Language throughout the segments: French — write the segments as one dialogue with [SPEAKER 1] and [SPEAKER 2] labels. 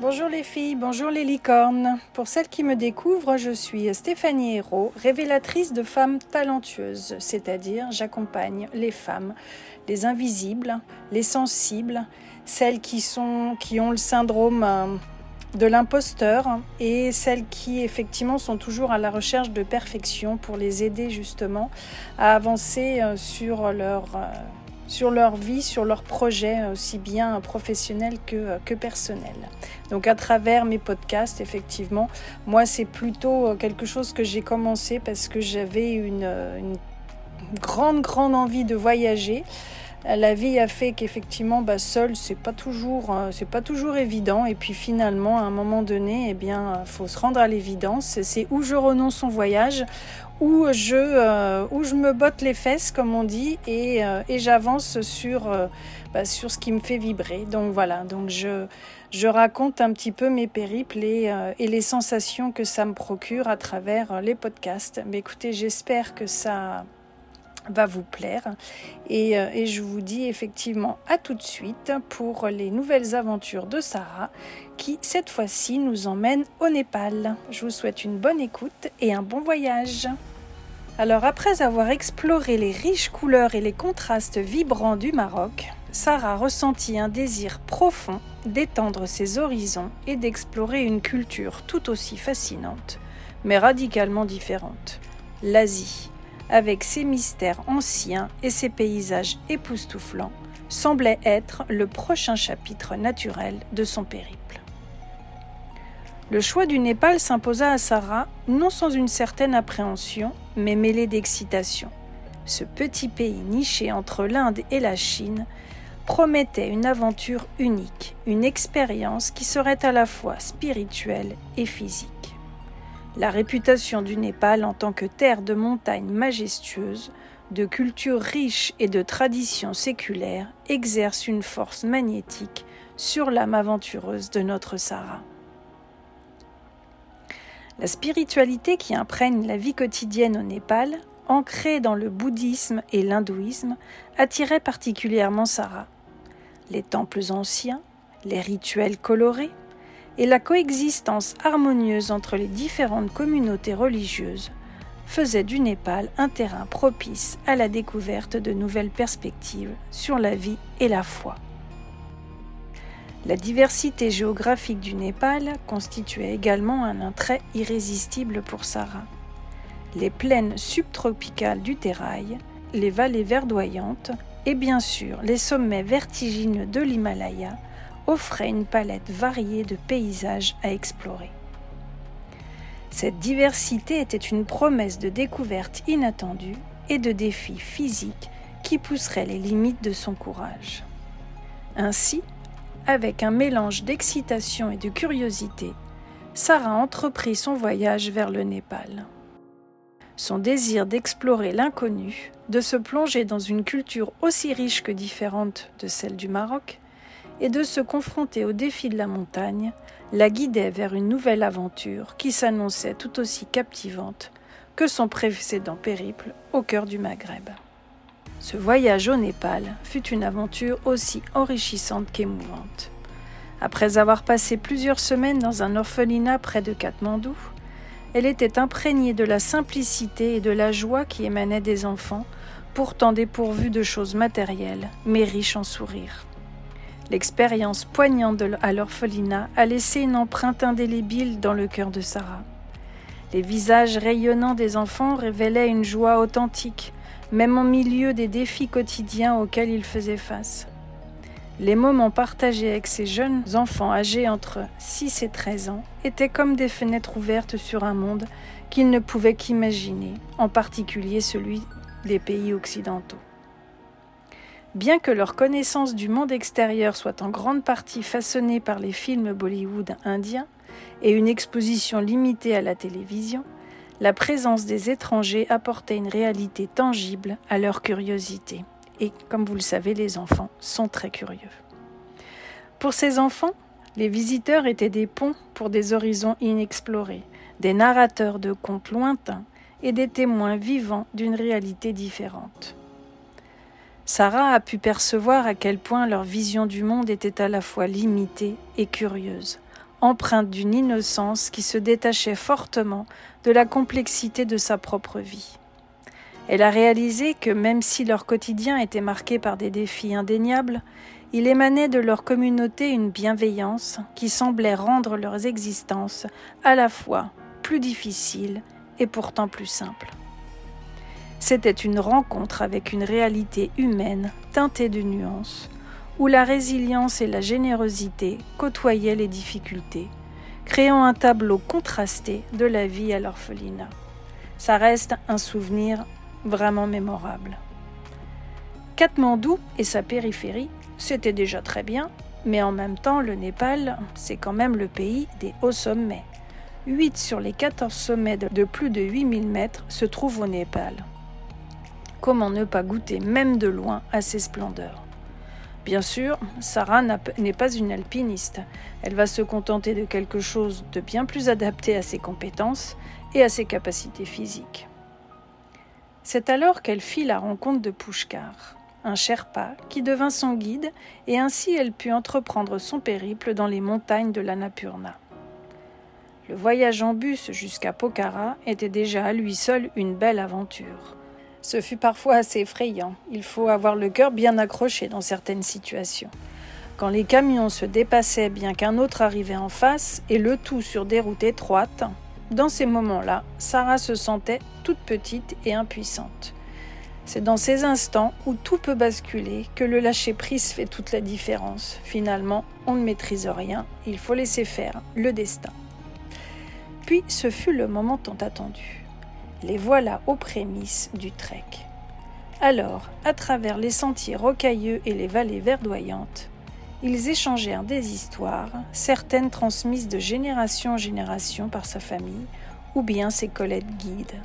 [SPEAKER 1] Bonjour les filles, bonjour les licornes. Pour celles qui me découvrent, je suis Stéphanie Hérault, révélatrice de femmes talentueuses, c'est-à-dire j'accompagne les femmes, les invisibles, les sensibles, celles qui qui ont le syndrome euh, de l'imposteur et celles qui effectivement sont toujours à la recherche de perfection pour les aider justement à avancer euh, sur leur euh, sur leur vie, sur leurs projets, aussi bien professionnels que, que personnels. Donc à travers mes podcasts, effectivement, moi c'est plutôt euh, quelque chose que j'ai commencé parce que j'avais une, une, grande, grande envie de voyager. La vie a fait qu'effectivement, bah, seul, c'est pas toujours, euh, c'est pas toujours évident. Et puis finalement, à un moment donné, eh bien, faut se rendre à l'évidence. C'est où je renonce au voyage, où je, euh, où je me botte les fesses, comme on dit, et, euh, et j'avance sur, euh, bah, sur ce qui me fait vibrer. Donc voilà, donc je, je raconte un petit peu mes périples et, et les sensations que ça me procure à travers les podcasts. Mais écoutez, j'espère que ça va vous plaire. Et, et, je vous dis effectivement à tout de suite pour les nouvelles aventures de Sarah qui cette fois-ci nous emmène au Népal. Je vous souhaite une bonne écoute et un bon voyage. Alors après avoir exploré les riches couleurs et les contrastes vibrants du Maroc, Sarah ressentit un désir profond d'étendre ses horizons et d'explorer une culture tout aussi fascinante, mais radicalement différente, l'Asie, avec ses mystères anciens et ses paysages époustouflants, semblait être le prochain chapitre naturel de son périple. Le choix du Népal s'imposa à Sarah non sans une certaine appréhension, mais mêlée d'excitation. Ce petit pays niché entre l'Inde et la Chine promettait une aventure unique, une expérience qui serait à la fois spirituelle et physique. La réputation du Népal en tant que terre de montagnes majestueuses, de culture riche et de traditions séculaires exerce une force magnétique sur l'âme aventureuse de notre Sarah. La spiritualité qui imprègne la vie quotidienne au Népal, ancrée dans le bouddhisme et l'hindouisme, attirait particulièrement Sarah. Les temples anciens, les rituels colorés et la coexistence harmonieuse entre les différentes communautés religieuses faisaient du Népal un terrain propice à la découverte de nouvelles perspectives sur la vie et la foi. La diversité géographique du Népal constituait également un attrait irrésistible pour Sarah. Les plaines subtropicales du Terrail, les vallées verdoyantes et bien sûr les sommets vertigineux de l'Himalaya offraient une palette variée de paysages à explorer. Cette diversité était une promesse de découverte inattendue et de défis physiques qui pousseraient les limites de son courage. Ainsi, avec un mélange d'excitation et de curiosité, Sarah entreprit son voyage vers le Népal. Son désir d'explorer l'inconnu, de se plonger dans une culture aussi riche que différente de celle du Maroc, et de se confronter aux défis de la montagne, la guidait vers une nouvelle aventure qui s'annonçait tout aussi captivante que son précédent périple au cœur du Maghreb. Ce voyage au Népal fut une aventure aussi enrichissante qu'émouvante. Après avoir passé plusieurs semaines dans un orphelinat près de Katmandou, elle était imprégnée de la simplicité et de la joie qui émanaient des enfants, pourtant dépourvus de choses matérielles, mais riches en sourires. L'expérience poignante à l'orphelinat a laissé une empreinte indélébile dans le cœur de Sarah. Les visages rayonnants des enfants révélaient une joie authentique, même en milieu des défis quotidiens auxquels il faisait face. Les moments partagés avec ces jeunes enfants âgés entre 6 et 13 ans étaient comme des fenêtres ouvertes sur un monde qu'ils ne pouvaient qu'imaginer, en particulier celui des pays occidentaux. Bien que leur connaissance du monde extérieur soit en grande partie façonnée par les films Bollywood indiens et une exposition limitée à la télévision, la présence des étrangers apportait une réalité tangible à leur curiosité. Et comme vous le savez, les enfants sont très curieux. Pour ces enfants, les visiteurs étaient des ponts pour des horizons inexplorés, des narrateurs de contes lointains et des témoins vivants d'une réalité différente. Sarah a pu percevoir à quel point leur vision du monde était à la fois limitée et curieuse, empreinte d'une innocence qui se détachait fortement de la complexité de sa propre vie. Elle a réalisé que même si leur quotidien était marqué par des défis indéniables, il émanait de leur communauté une bienveillance qui semblait rendre leurs existences à la fois plus difficiles et pourtant plus simples. C'était une rencontre avec une réalité humaine teintée de nuances, où la résilience et la générosité côtoyaient les difficultés, créant un tableau contrasté de la vie à l'orphelinat. Ça reste un souvenir vraiment mémorable. Katmandou et sa périphérie, c'était déjà très bien, mais en même temps, le Népal, c'est quand même le pays des hauts sommets. 8 sur les 14 sommets de plus de 8000 mètres se trouvent au Népal. Comment ne pas goûter même de loin à ces splendeurs Bien sûr, Sarah n'est pas une alpiniste. Elle va se contenter de quelque chose de bien plus adapté à ses compétences et à ses capacités physiques. C'est alors qu'elle fit la rencontre de Pushkar, un Sherpa qui devint son guide et ainsi elle put entreprendre son périple dans les montagnes de l'Annapurna. Le voyage en bus jusqu'à Pokhara était déjà à lui seul une belle aventure. Ce fut parfois assez effrayant, il faut avoir le cœur bien accroché dans certaines situations. Quand les camions se dépassaient bien qu'un autre arrivait en face, et le tout sur des routes étroites, dans ces moments-là, Sarah se sentait toute petite et impuissante. C'est dans ces instants où tout peut basculer que le lâcher-prise fait toute la différence. Finalement, on ne maîtrise rien, il faut laisser faire le destin. Puis ce fut le moment tant attendu. Les voilà aux prémices du trek. Alors, à travers les sentiers rocailleux et les vallées verdoyantes, ils échangèrent des histoires, certaines transmises de génération en génération par sa famille ou bien ses collègues guides.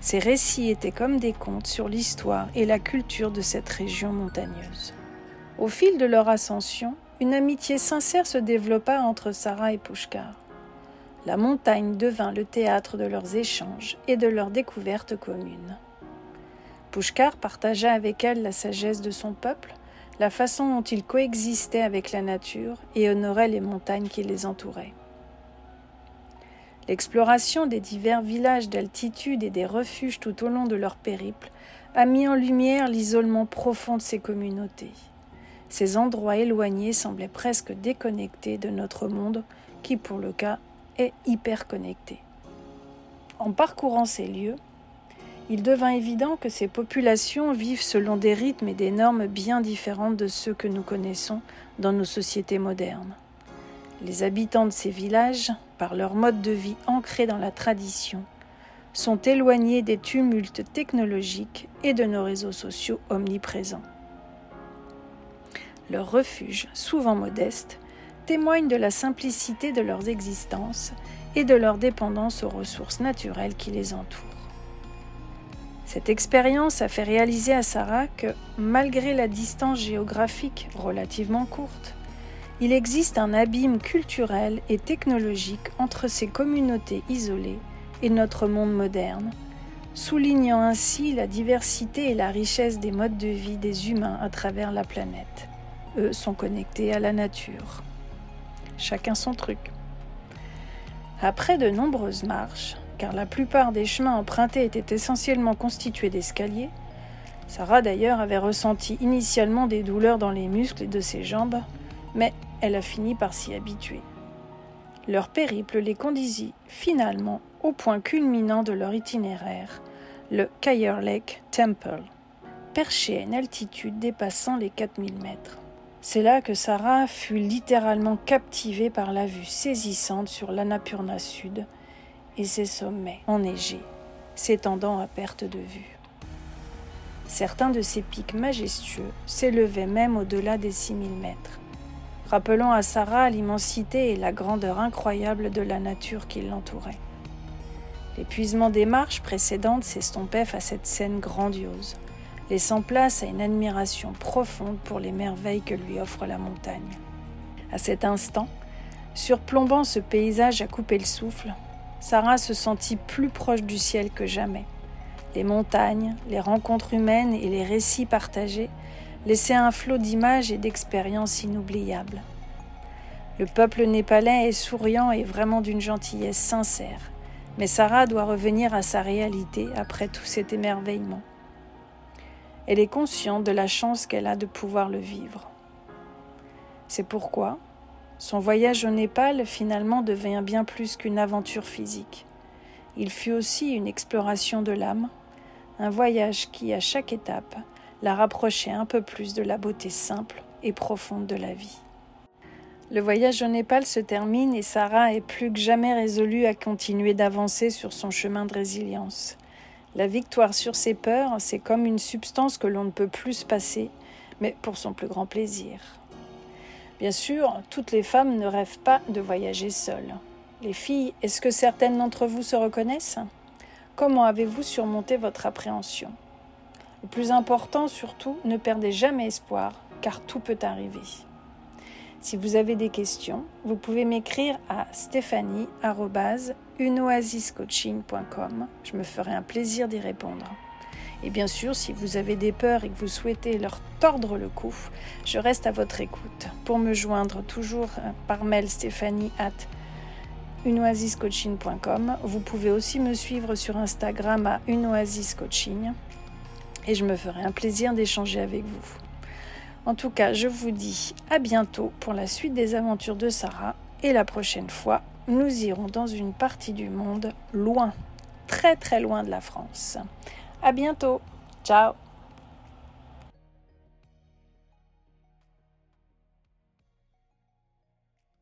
[SPEAKER 1] Ces récits étaient comme des contes sur l'histoire et la culture de cette région montagneuse. Au fil de leur ascension, une amitié sincère se développa entre Sarah et Pushkar. La montagne devint le théâtre de leurs échanges et de leurs découvertes communes. Pushkar partagea avec elle la sagesse de son peuple, la façon dont il coexistait avec la nature et honorait les montagnes qui les entouraient. L'exploration des divers villages d'altitude et des refuges tout au long de leur périple a mis en lumière l'isolement profond de ces communautés. Ces endroits éloignés semblaient presque déconnectés de notre monde qui, pour le cas, est hyper connecté. En parcourant ces lieux, il devint évident que ces populations vivent selon des rythmes et des normes bien différentes de ceux que nous connaissons dans nos sociétés modernes. Les habitants de ces villages, par leur mode de vie ancré dans la tradition, sont éloignés des tumultes technologiques et de nos réseaux sociaux omniprésents. Leurs refuges, souvent modestes, témoignent de la simplicité de leurs existences et de leur dépendance aux ressources naturelles qui les entourent. Cette expérience a fait réaliser à Sarah que, malgré la distance géographique relativement courte, il existe un abîme culturel et technologique entre ces communautés isolées et notre monde moderne, soulignant ainsi la diversité et la richesse des modes de vie des humains à travers la planète. Eux sont connectés à la nature. Chacun son truc. Après de nombreuses marches, car la plupart des chemins empruntés étaient essentiellement constitués d'escaliers, Sarah d'ailleurs avait ressenti initialement des douleurs dans les muscles de ses jambes, mais elle a fini par s'y habituer. Leur périple les conduisit finalement au point culminant de leur itinéraire, le Kayer Lake Temple, perché à une altitude dépassant les 4000 mètres. C'est là que Sarah fut littéralement captivée par la vue saisissante sur l'Annapurna Sud et ses sommets enneigés, s'étendant à perte de vue. Certains de ces pics majestueux s'élevaient même au-delà des 6000 mètres rappelant à Sarah l'immensité et la grandeur incroyable de la nature qui l'entourait. L'épuisement des marches précédentes s'estompait face à cette scène grandiose, laissant place à une admiration profonde pour les merveilles que lui offre la montagne. À cet instant, surplombant ce paysage à couper le souffle, Sarah se sentit plus proche du ciel que jamais. Les montagnes, les rencontres humaines et les récits partagés laissait un flot d'images et d'expériences inoubliables. Le peuple népalais est souriant et vraiment d'une gentillesse sincère. Mais Sarah doit revenir à sa réalité après tout cet émerveillement. Elle est consciente de la chance qu'elle a de pouvoir le vivre. C'est pourquoi son voyage au Népal finalement devient bien plus qu'une aventure physique. Il fut aussi une exploration de l'âme, un voyage qui, à chaque étape, la rapprochait un peu plus de la beauté simple et profonde de la vie. Le voyage au Népal se termine et Sarah est plus que jamais résolue à continuer d'avancer sur son chemin de résilience. La victoire sur ses peurs, c'est comme une substance que l'on ne peut plus passer, mais pour son plus grand plaisir. Bien sûr, toutes les femmes ne rêvent pas de voyager seules. Les filles, est-ce que certaines d'entre vous se reconnaissent? Comment avez-vous surmonté votre appréhension? Le plus important surtout, ne perdez jamais espoir, car tout peut arriver. Si vous avez des questions, vous pouvez m'écrire à stéphanie.unoasiscoaching.com. Je me ferai un plaisir d'y répondre. Et bien sûr, si vous avez des peurs et que vous souhaitez leur tordre le cou, je reste à votre écoute. Pour me joindre toujours par mail stéphanie at unoasiscoaching.com. Vous pouvez aussi me suivre sur Instagram à unoasiscoaching et je me ferai un plaisir d'échanger avec vous. En tout cas, je vous dis à bientôt pour la suite des aventures de Sarah et la prochaine fois, nous irons dans une partie du monde loin, très très loin de la France. À bientôt. Ciao.